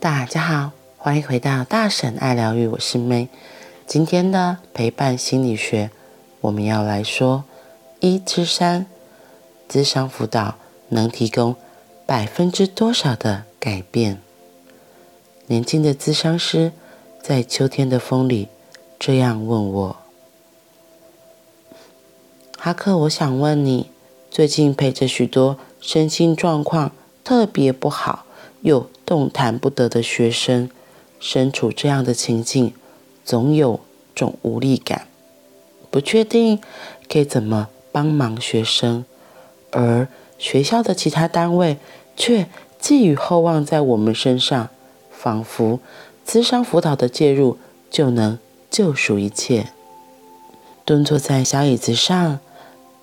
大家好，欢迎回到大婶爱疗愈，我是 May。今天的陪伴心理学，我们要来说一之三，智商辅导能提供百分之多少的改变？年轻的咨商师在秋天的风里这样问我：“哈克，我想问你，最近陪着许多身心状况特别不好。”又动弹不得的学生，身处这样的情境，总有种无力感，不确定该怎么帮忙学生，而学校的其他单位却寄予厚望在我们身上，仿佛咨商辅导的介入就能救赎一切。蹲坐在小椅子上，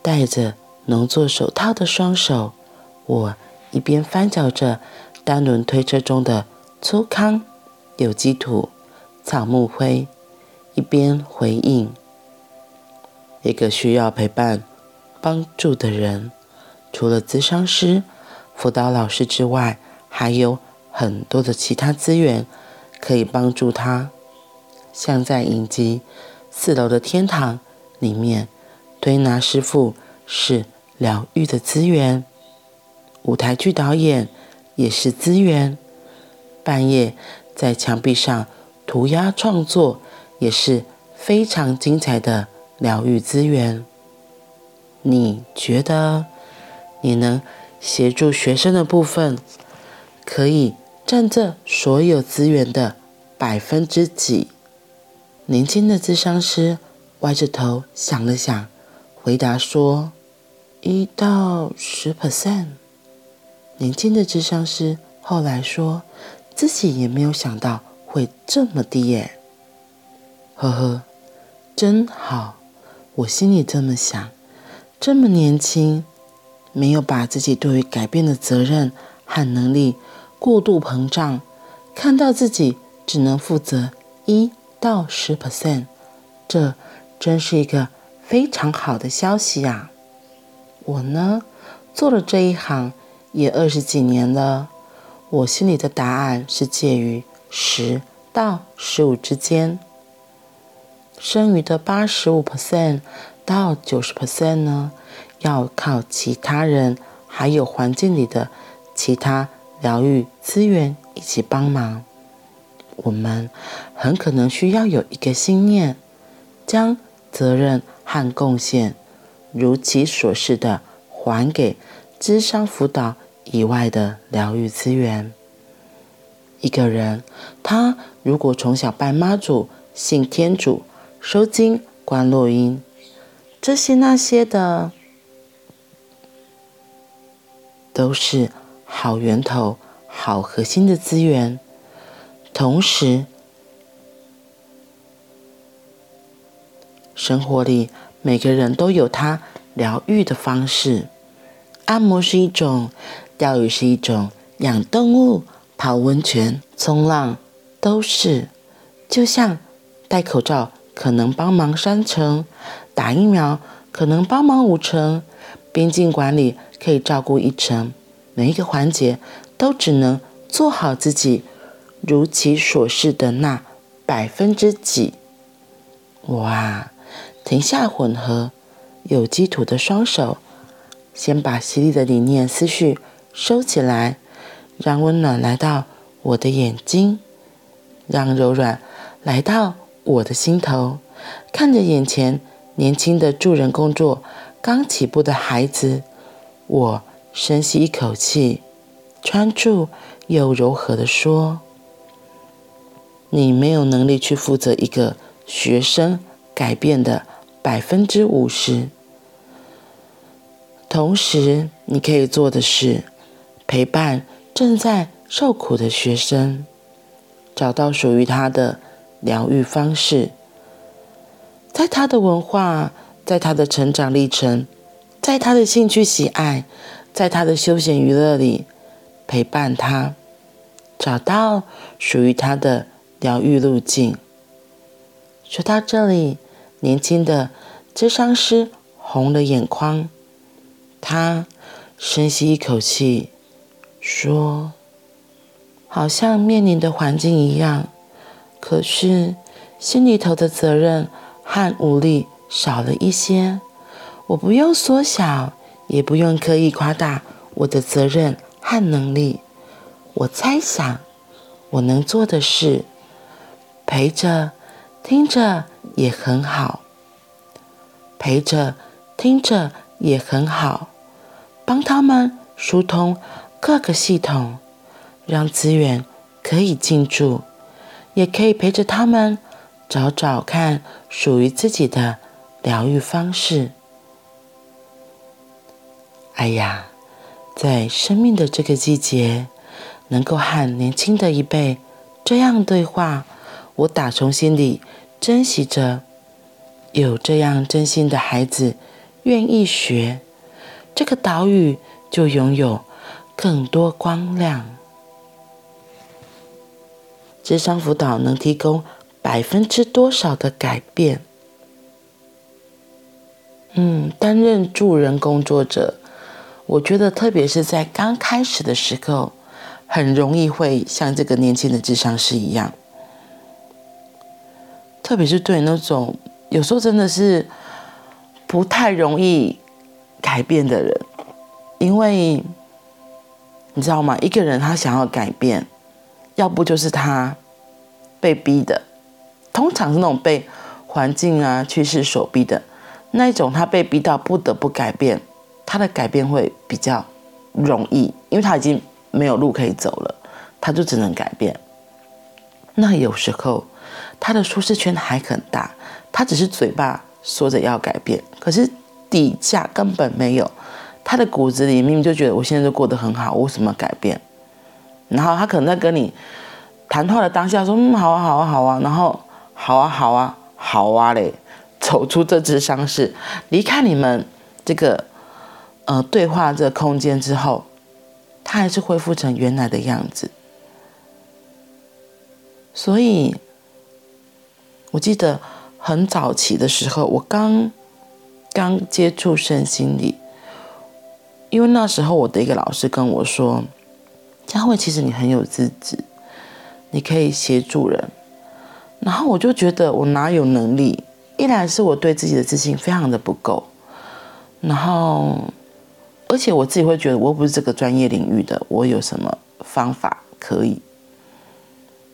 戴着农作手套的双手，我一边翻搅着。单轮推车中的粗糠、有机土、草木灰，一边回应一个需要陪伴、帮助的人。除了咨商师、辅导老师之外，还有很多的其他资源可以帮助他。像在影集《四楼的天堂》里面，推拿师傅是疗愈的资源，舞台剧导演。也是资源，半夜在墙壁上涂鸦创作也是非常精彩的疗愈资源。你觉得你能协助学生的部分，可以占这所有资源的百分之几？年轻的咨商师歪着头想了想，回答说：一到十 percent。年轻的智商师后来说，自己也没有想到会这么低耶。呵呵，真好，我心里这么想。这么年轻，没有把自己对于改变的责任和能力过度膨胀，看到自己只能负责一到十 percent，这真是一个非常好的消息啊！我呢，做了这一行。也二十几年了，我心里的答案是介于十到十五之间。剩余的八十五 percent 到九十 percent 呢，要靠其他人还有环境里的其他疗愈资源一起帮忙。我们很可能需要有一个信念，将责任和贡献如其所示的还给智商辅导。以外的疗愈资源。一个人，他如果从小拜妈祖、信天主、收金、观落阴，这些那些的，都是好源头、好核心的资源。同时，生活里每个人都有他疗愈的方式，按摩是一种。钓鱼是一种，养动物、泡温泉、冲浪都是。就像戴口罩可能帮忙三成，打疫苗可能帮忙五成，边境管理可以照顾一成。每一个环节都只能做好自己如其所示的那百分之几。哇！停下混合有机土的双手，先把犀利的理念思绪。收起来，让温暖来到我的眼睛，让柔软来到我的心头。看着眼前年轻的助人工作刚起步的孩子，我深吸一口气，专注又柔和地说：“你没有能力去负责一个学生改变的百分之五十，同时你可以做的是。”陪伴正在受苦的学生，找到属于他的疗愈方式，在他的文化，在他的成长历程，在他的兴趣喜爱，在他的休闲娱乐里陪伴他，找到属于他的疗愈路径。说到这里，年轻的咨商师红了眼眶，他深吸一口气。说：“好像面临的环境一样，可是心里头的责任和无力少了一些。我不用缩小，也不用刻意夸大我的责任和能力。我猜想，我能做的事，陪着、听着也很好。陪着、听着也很好，帮他们疏通各个系统，让资源可以进驻，也可以陪着他们找找看属于自己的疗愈方式。哎呀，在生命的这个季节，能够和年轻的一辈这样对话，我打从心里珍惜着。有这样真心的孩子愿意学，这个岛屿就拥有更多光亮。智商辅导能提供百分之多少的改变？嗯，担任助人工作者，我觉得特别是在刚开始的时候，很容易会像这个年轻的智商师一样，特别是对那种。有时候真的是不太容易改变的人，因为你知道吗？一个人他想要改变，要不就是他被逼的，通常是那种被环境啊、趋势所逼的那一种，他被逼到不得不改变，他的改变会比较容易，因为他已经没有路可以走了，他就只能改变。那有时候他的舒适圈还很大。他只是嘴巴说着要改变，可是底下根本没有。他的骨子里明明就觉得我现在就过得很好，我为什么改变？然后他可能在跟你谈话的当下说：“嗯，好啊，好啊，好啊。”然后“好啊，好啊，好啊”嘞，走出这只伤势，离开你们这个呃对话这个空间之后，他还是恢复成原来的样子。所以，我记得。很早期的时候，我刚刚接触身心灵，因为那时候我的一个老师跟我说：“佳慧，其实你很有资质，你可以协助人。”然后我就觉得我哪有能力？一来是我对自己的自信非常的不够，然后而且我自己会觉得我不是这个专业领域的，我有什么方法可以？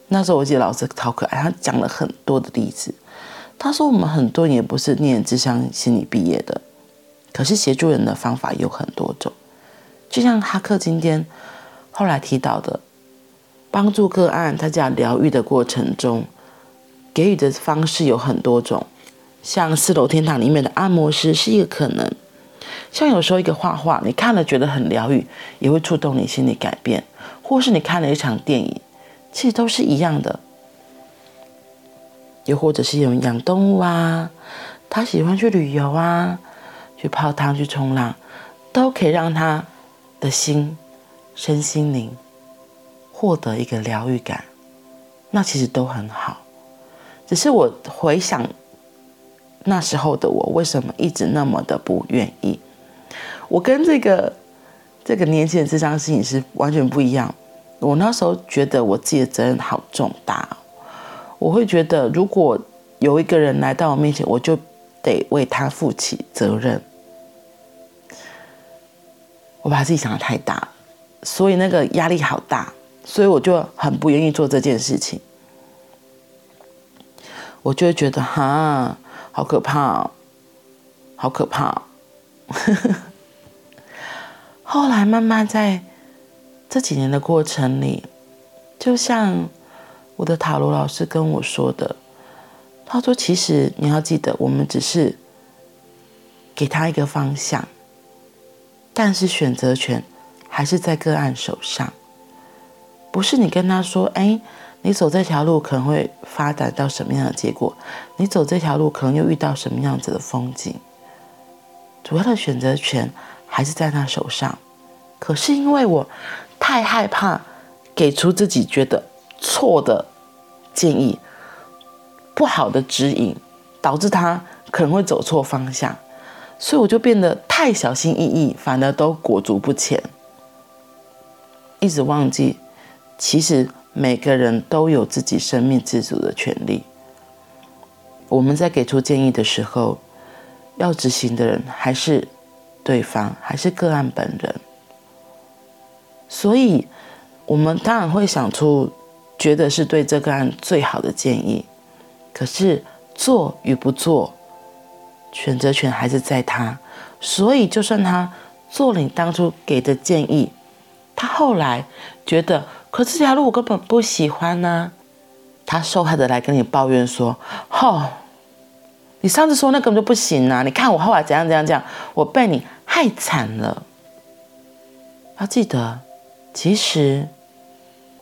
那时候我记得老师超可爱，他讲了很多的例子。他说：“我们很多人也不是念智商心理毕业的，可是协助人的方法有很多种。就像哈克今天后来提到的，帮助个案，他在疗愈的过程中，给予的方式有很多种。像四楼天堂里面的按摩师是一个可能，像有时候一个画画，你看了觉得很疗愈，也会触动你心理改变，或是你看了一场电影，其实都是一样的。”又或者是有人养动物啊，他喜欢去旅游啊，去泡汤、去冲浪，都可以让他的心、身心灵获得一个疗愈感，那其实都很好。只是我回想那时候的我，为什么一直那么的不愿意？我跟这个这个年轻人咨商心理是完全不一样。我那时候觉得我自己的责任好重大。我会觉得，如果有一个人来到我面前，我就得为他负起责任。我把自己想的太大，所以那个压力好大，所以我就很不愿意做这件事情。我就会觉得，哈，好可怕哦，好可怕哦。后来慢慢在这几年的过程里，就像。我的塔罗老师跟我说的，他说：“其实你要记得，我们只是给他一个方向，但是选择权还是在个案手上。不是你跟他说，哎，你走这条路可能会发展到什么样的结果，你走这条路可能又遇到什么样子的风景。主要的选择权还是在他手上。可是因为我太害怕给出自己觉得错的。”建议不好的指引，导致他可能会走错方向，所以我就变得太小心翼翼，反而都裹足不前，一直忘记其实每个人都有自己生命自主的权利。我们在给出建议的时候，要执行的人还是对方，还是个案本人。所以，我们当然会想出觉得是对这个案最好的建议。可是做与不做，选择权还是在他。所以，就算他做了你当初给的建议，他后来觉得，可这条路我根本不喜欢呢、他受害的来跟你抱怨说：“哦，你上次说那根本就不行啊！你看我后来怎样怎样怎样，我被你害惨了。”要记得，其实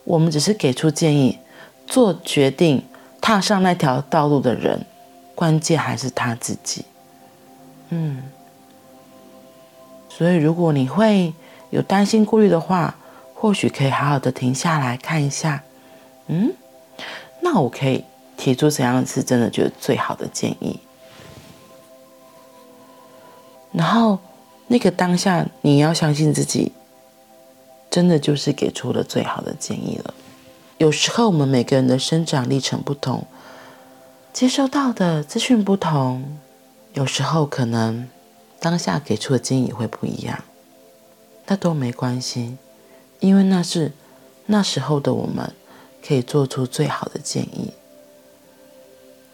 我们只是给出建议，做决定。踏上那条道路的人，关键还是他自己。嗯，所以如果你会有担心、顾虑的话，或许可以好好的停下来看一下。嗯，那我可以提出怎样是真的觉得最好的建议？然后那个当下，你要相信自己，真的就是给出了最好的建议了。有时候我们每个人的生长历程不同，接收到的资讯不同，有时候可能当下给出的建议会不一样，那都没关系，因为那是那时候的我们可以做出最好的建议。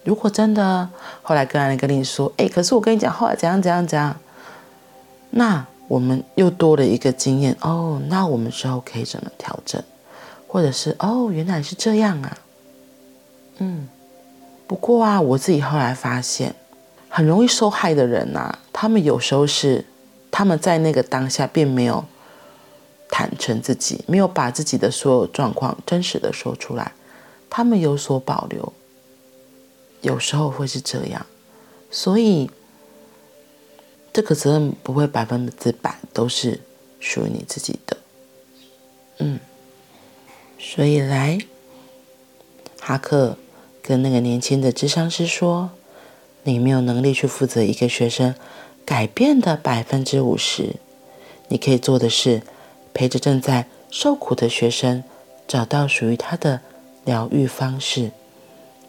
如果真的后来跟人跟你说，哎，可是我跟你讲，后来怎样怎样怎样，那我们又多了一个经验哦，那我们之后可以怎么调整？或者是哦，原来是这样啊，嗯，不过啊，我自己后来发现，很容易受害的人呐、他们有时候是他们在那个当下并没有坦诚自己，没有把自己的所有状况真实的说出来，他们有所保留，有时候会是这样，所以这个责任不会百分之百都是属于你自己的，嗯。所以来，哈克跟那个年轻的智商师说：“你没有能力去负责一个学生改变的百分之五十，你可以做的是陪着正在受苦的学生找到属于他的疗愈方式，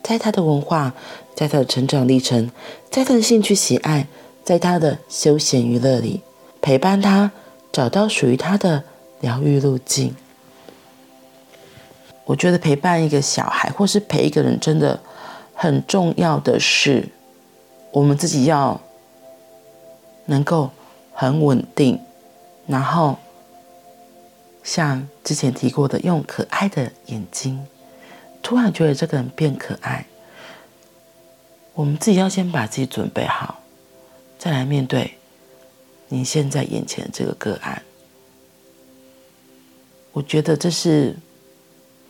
在他的文化，在他的成长历程，在他的兴趣喜爱，在他的休闲娱乐里陪伴他找到属于他的疗愈路径。”我觉得陪伴一个小孩，或是陪一个人，真的很重要的是，我们自己要能够很稳定，然后像之前提过的，用可爱的眼睛，突然觉得这个人变可爱。我们自己要先把自己准备好，再来面对你现在眼前的这个个案。我觉得这是。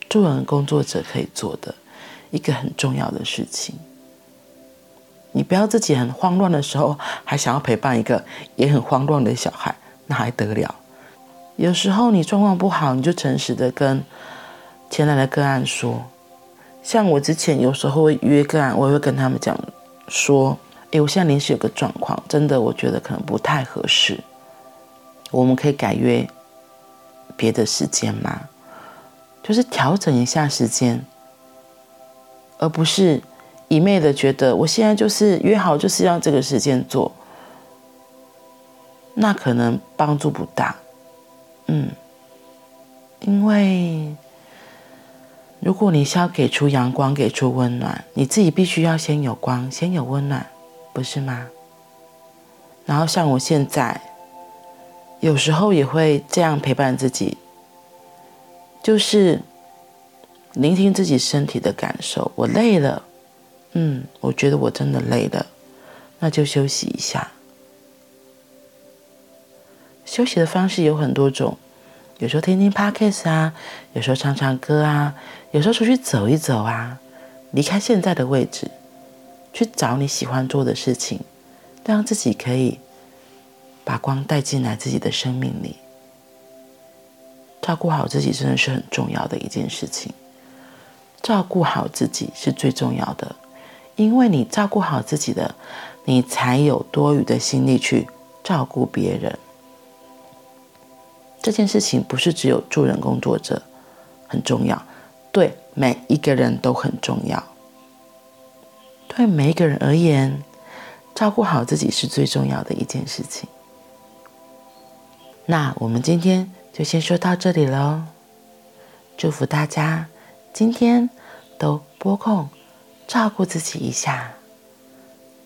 助人工作者可以做的一个很重要的事情，你不要自己很慌乱的时候，还想要陪伴一个也很慌乱的小孩，那还得了？有时候你状况不好，你就诚实的跟前来的个案说。像我之前有时候会约个案，我也会跟他们讲说：“诶，我现在临时有个状况，真的我觉得可能不太合适，我们可以改约别的时间吗？”就是调整一下时间，而不是一昧的觉得我现在就是约好就是要这个时间做，那可能帮助不大。嗯，因为如果你是要给出阳光、给出温暖，你自己必须要先有光、先有温暖，不是吗？然后像我现在，有时候也会这样陪伴自己。就是聆听自己身体的感受，我累了，嗯，我觉得我真的累了，那就休息一下。休息的方式有很多种，有时候听听 Podcast 啊，有时候唱唱歌啊，有时候出去走一走啊，离开现在的位置，去找你喜欢做的事情，让自己可以把光带进来自己的生命里。照顾好自己真的是很重要的一件事情。照顾好自己是最重要的，因为你照顾好自己的，你才有多余的心力去照顾别人。这件事情不是只有助人工作者很重要，对每一个人都很重要。对每一个人而言，照顾好自己是最重要的一件事情。那我们今天就先说到这里喽。祝福大家今天都播空照顾自己一下，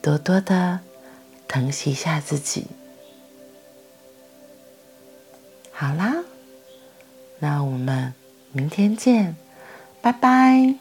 多多的疼惜一下自己。好啦，那我们明天见，拜拜。